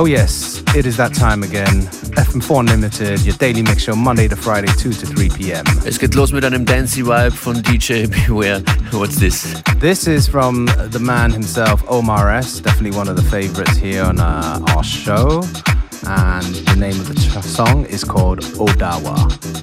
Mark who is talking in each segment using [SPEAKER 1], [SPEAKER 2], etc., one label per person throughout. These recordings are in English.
[SPEAKER 1] Oh, yes, it is that time again. FM4 Unlimited, your daily mix show, Monday to Friday, 2 to 3 p.m.
[SPEAKER 2] Es geht los mit einem Dancey Vibe von DJ Beware. What's this?
[SPEAKER 1] This is from the man himself, Omar S. Definitely one of the favorites here on uh, our show. And the name of the song is called Odawa.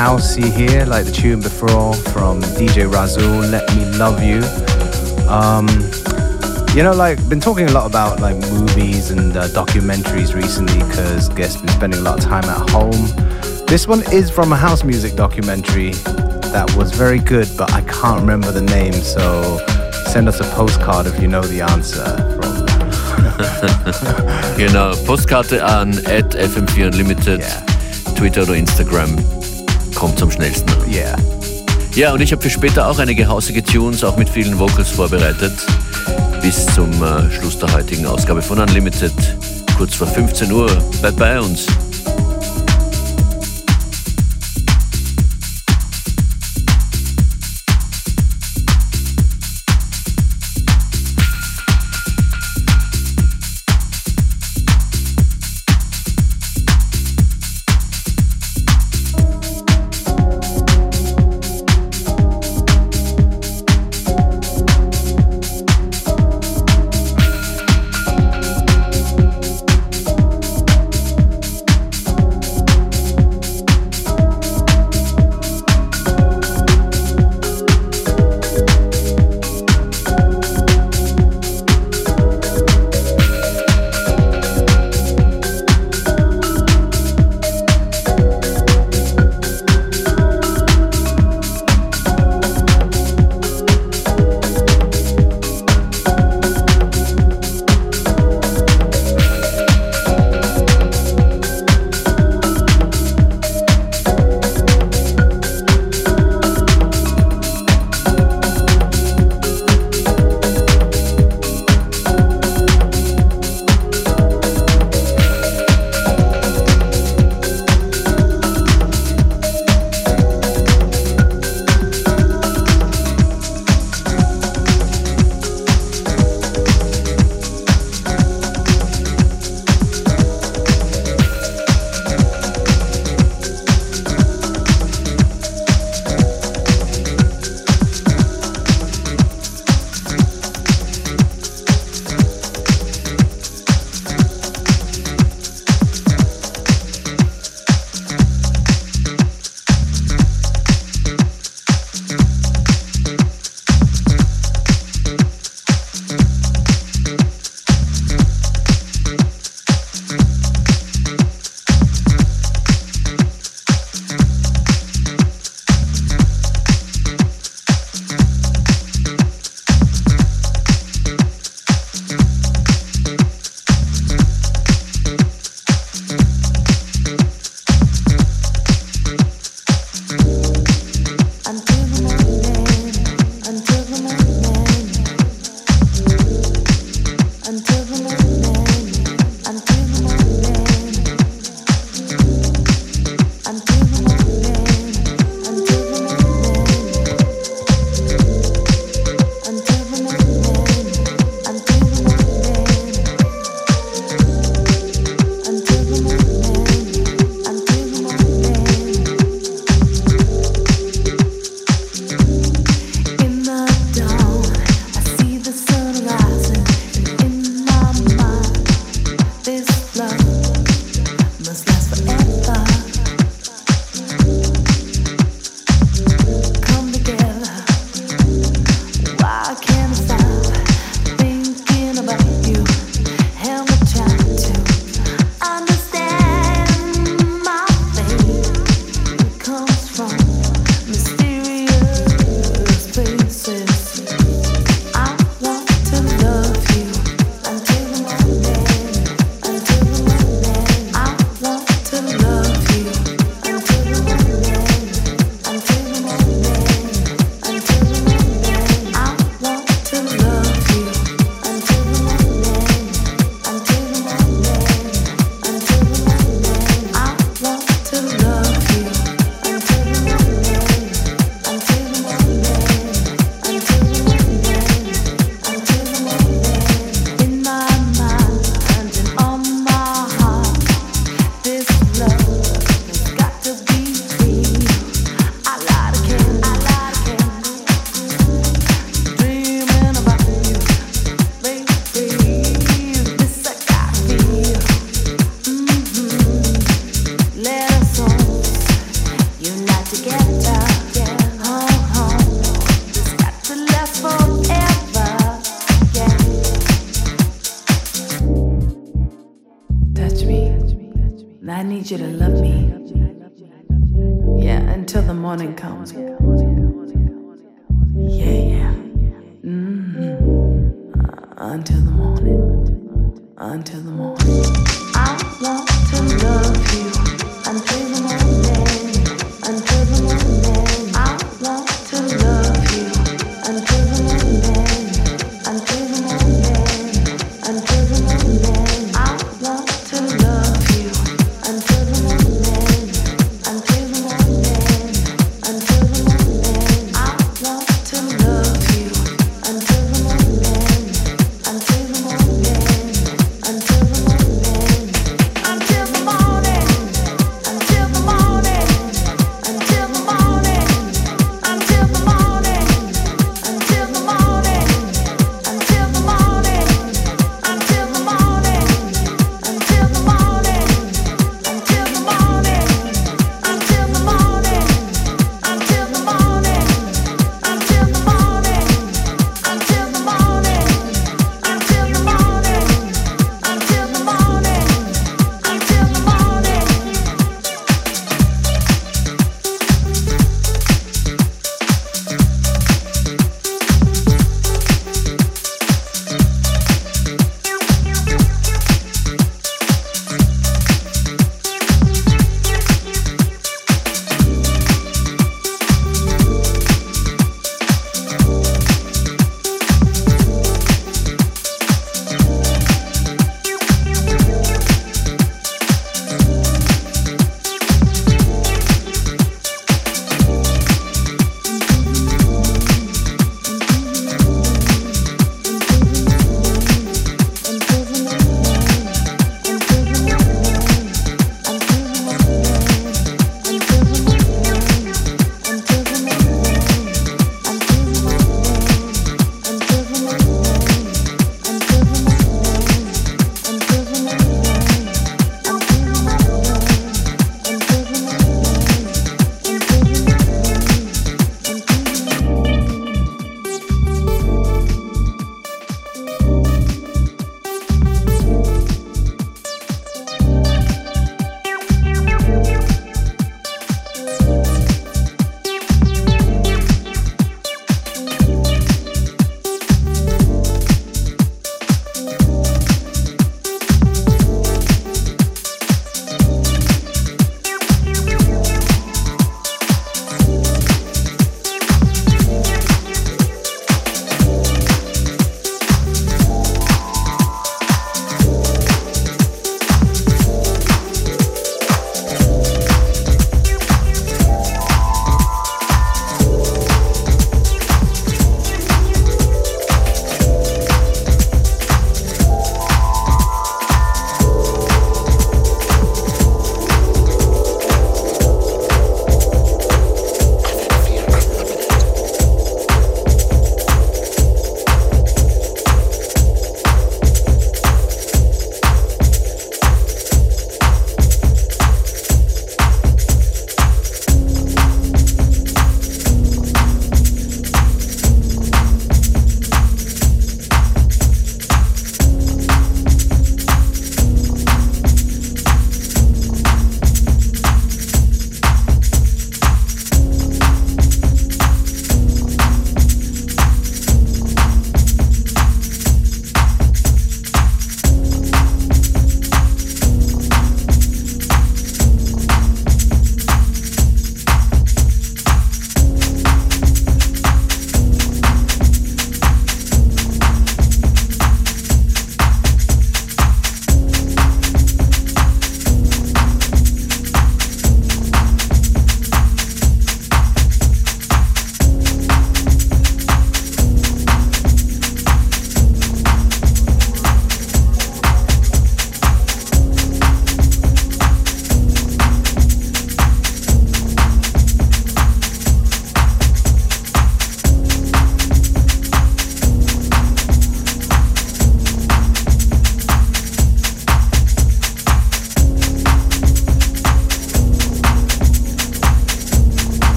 [SPEAKER 1] Housey here, like the tune before from DJ Razul, Let Me Love You. Um, you know, like, been talking a lot about like movies and uh, documentaries recently because guests been spending a lot of time at home. This one is from a house music documentary that was very good, but I can't remember the name, so send us a postcard if you know the answer.
[SPEAKER 2] genau, Postkarte an at FM4 Unlimited, yeah. Twitter oder Instagram. Kommt am schnellsten.
[SPEAKER 1] Yeah.
[SPEAKER 2] Ja, und ich habe für später auch einige hausige Tunes, auch mit vielen Vocals vorbereitet. Bis zum äh, Schluss der heutigen Ausgabe von Unlimited. Kurz vor 15 Uhr. Bleibt bei uns.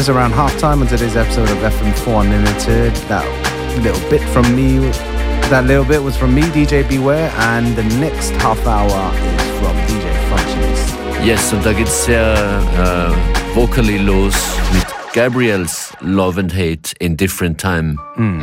[SPEAKER 3] Just around halftime on today's episode of FM4 Unlimited. That little bit from me, that little bit was from me, DJ Beware, and the next half hour is from DJ Funchies.
[SPEAKER 2] Yes, und da geht's sehr äh, vocally los mit Gabriels Love and Hate in Different Time.
[SPEAKER 3] Mm.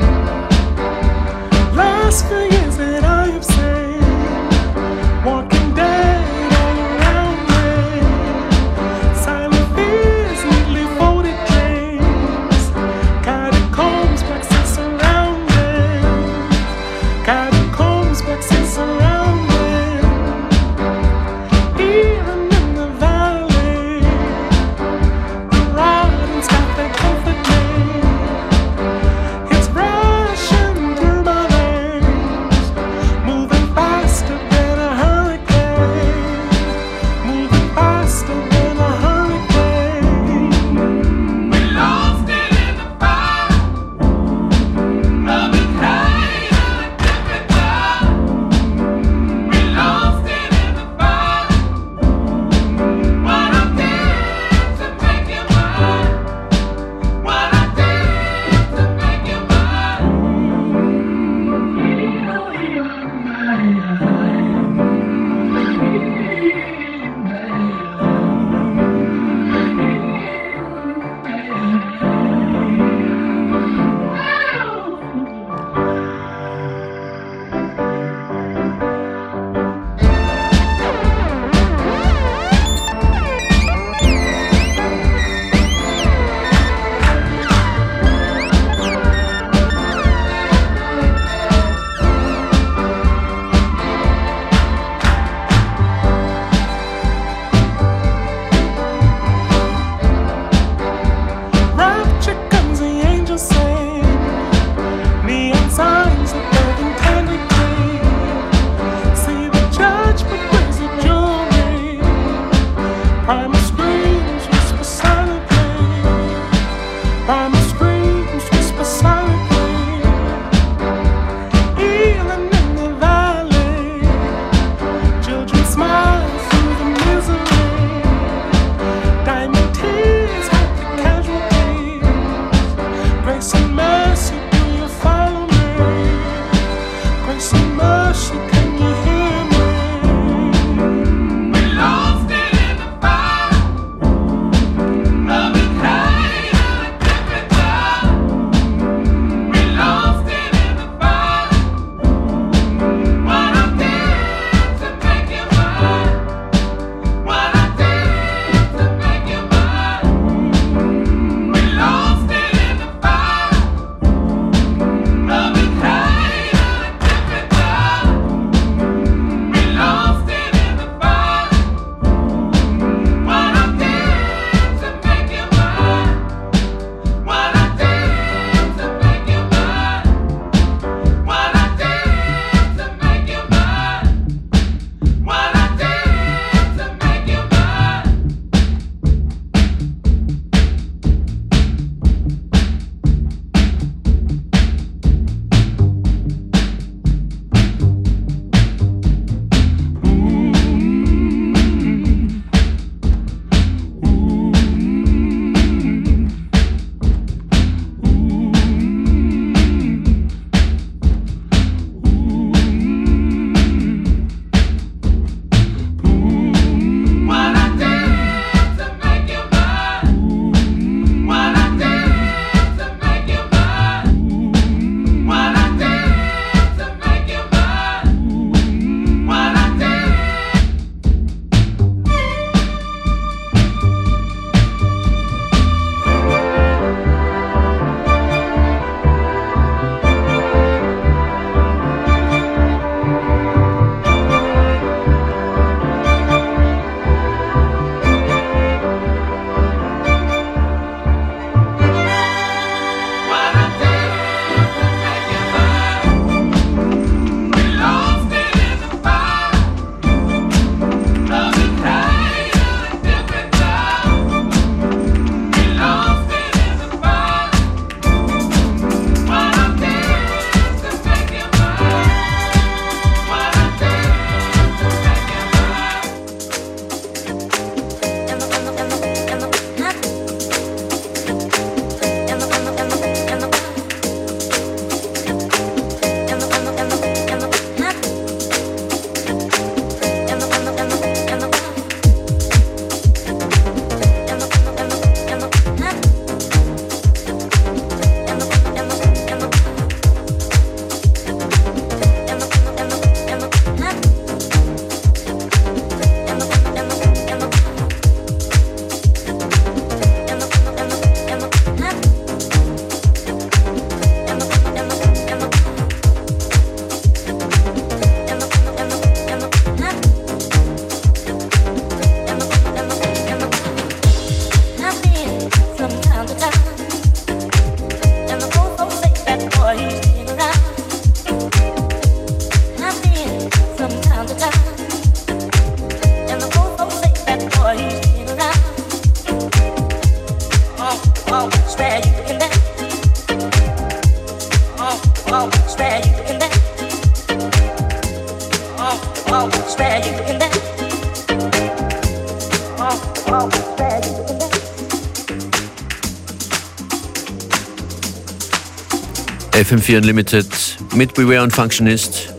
[SPEAKER 2] FM4 Unlimited mit Beware und Functionist.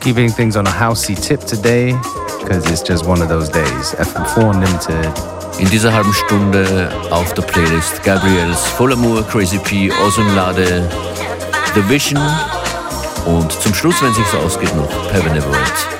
[SPEAKER 1] Keeping things on a housey tip today, because it's just one of those days. FM4 Unlimited.
[SPEAKER 2] In dieser halben Stunde auf der Playlist Gabriels Vollamour, Crazy P, Ozonlade, The Vision und zum Schluss, wenn sich's ausgeht, noch Pevenevolt.
[SPEAKER 4] the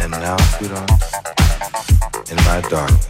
[SPEAKER 5] And now, sweetheart, in my
[SPEAKER 1] dark.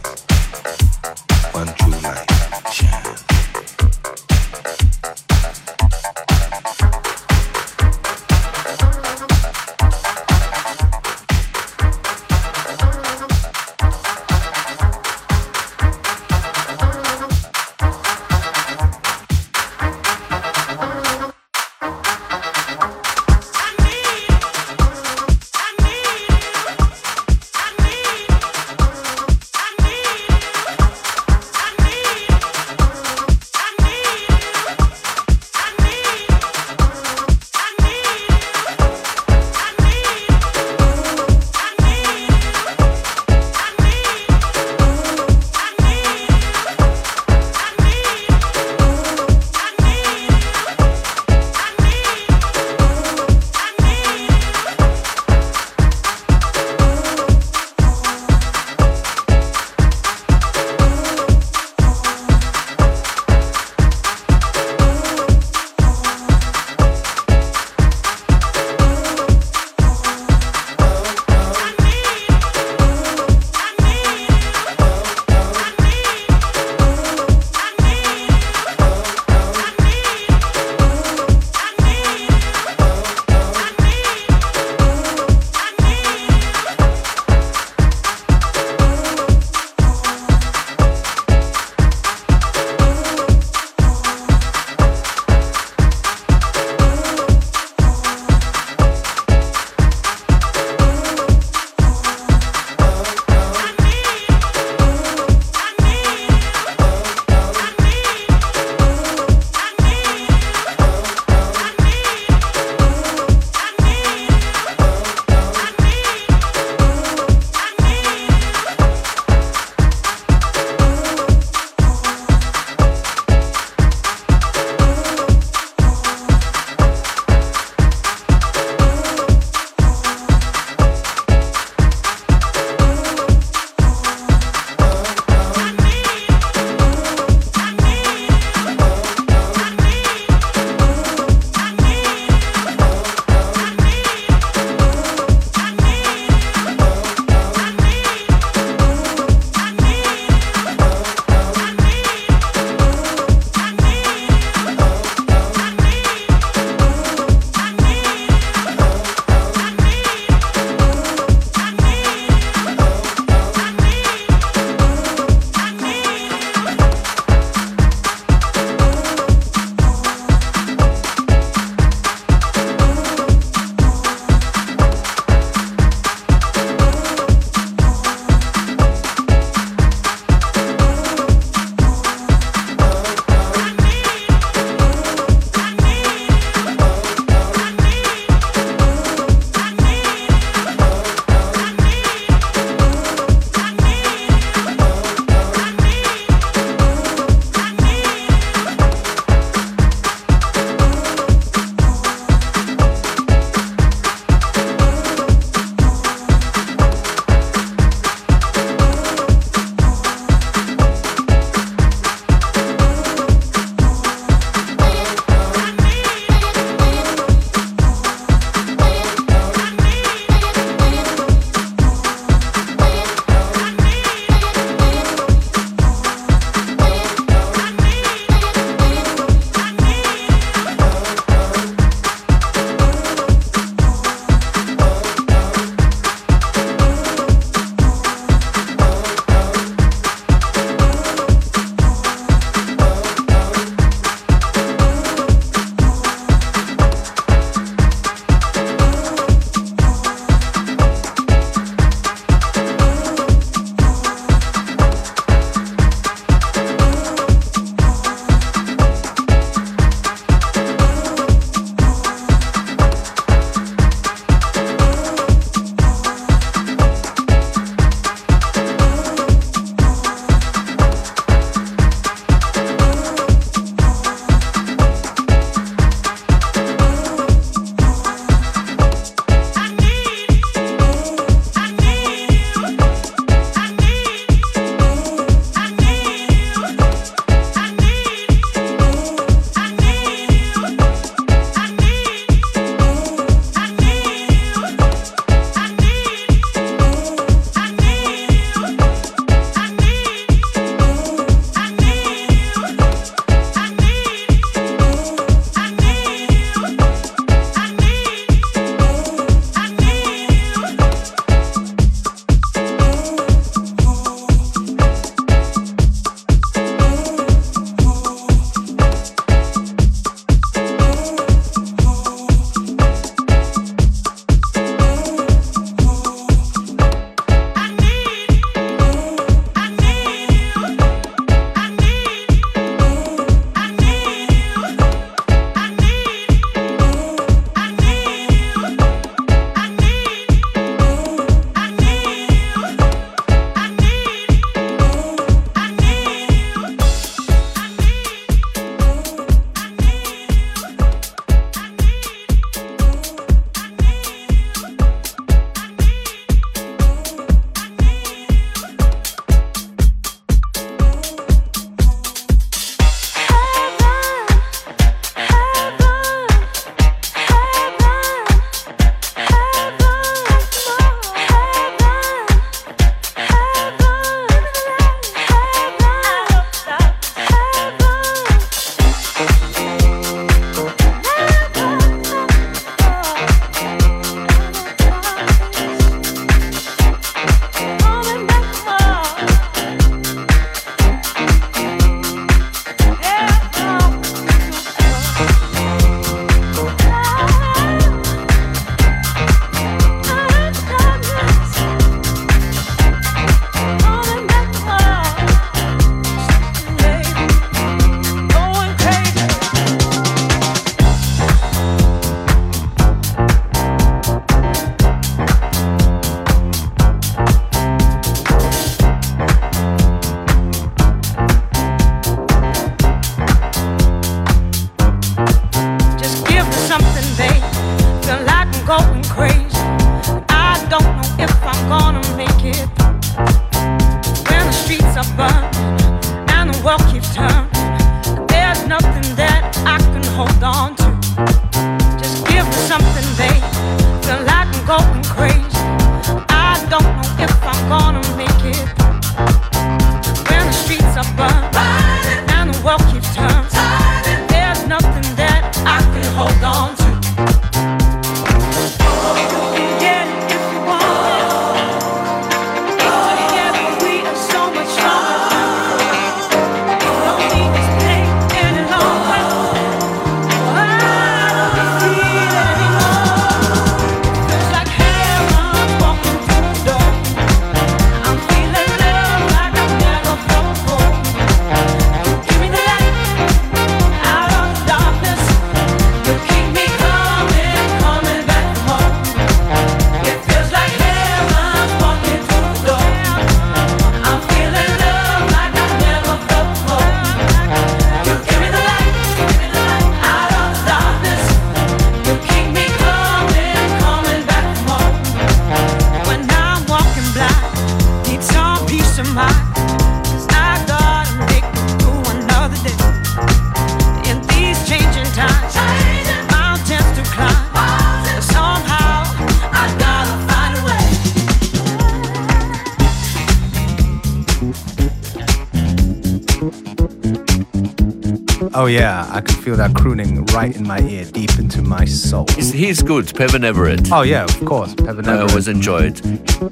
[SPEAKER 1] Yeah, I can feel that crooning right in my ear, deep into my soul.
[SPEAKER 6] He's, he's good, Pevin Everett.
[SPEAKER 1] Oh yeah, of course. Pevin
[SPEAKER 6] I
[SPEAKER 1] Everett.
[SPEAKER 6] always enjoyed.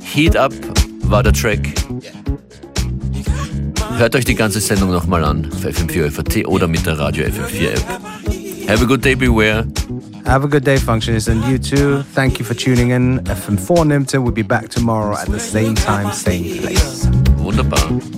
[SPEAKER 6] Heat Up war der Track. Hört euch die ganze Sendung nochmal an auf FM4 FAT oder mit der Radio FM4 App. Have a good day, beware.
[SPEAKER 1] Have a good day, Functionist, and you too. Thank you for tuning in. FM4 Nimpton will be back tomorrow at the same time, same place.
[SPEAKER 6] Wunderbar.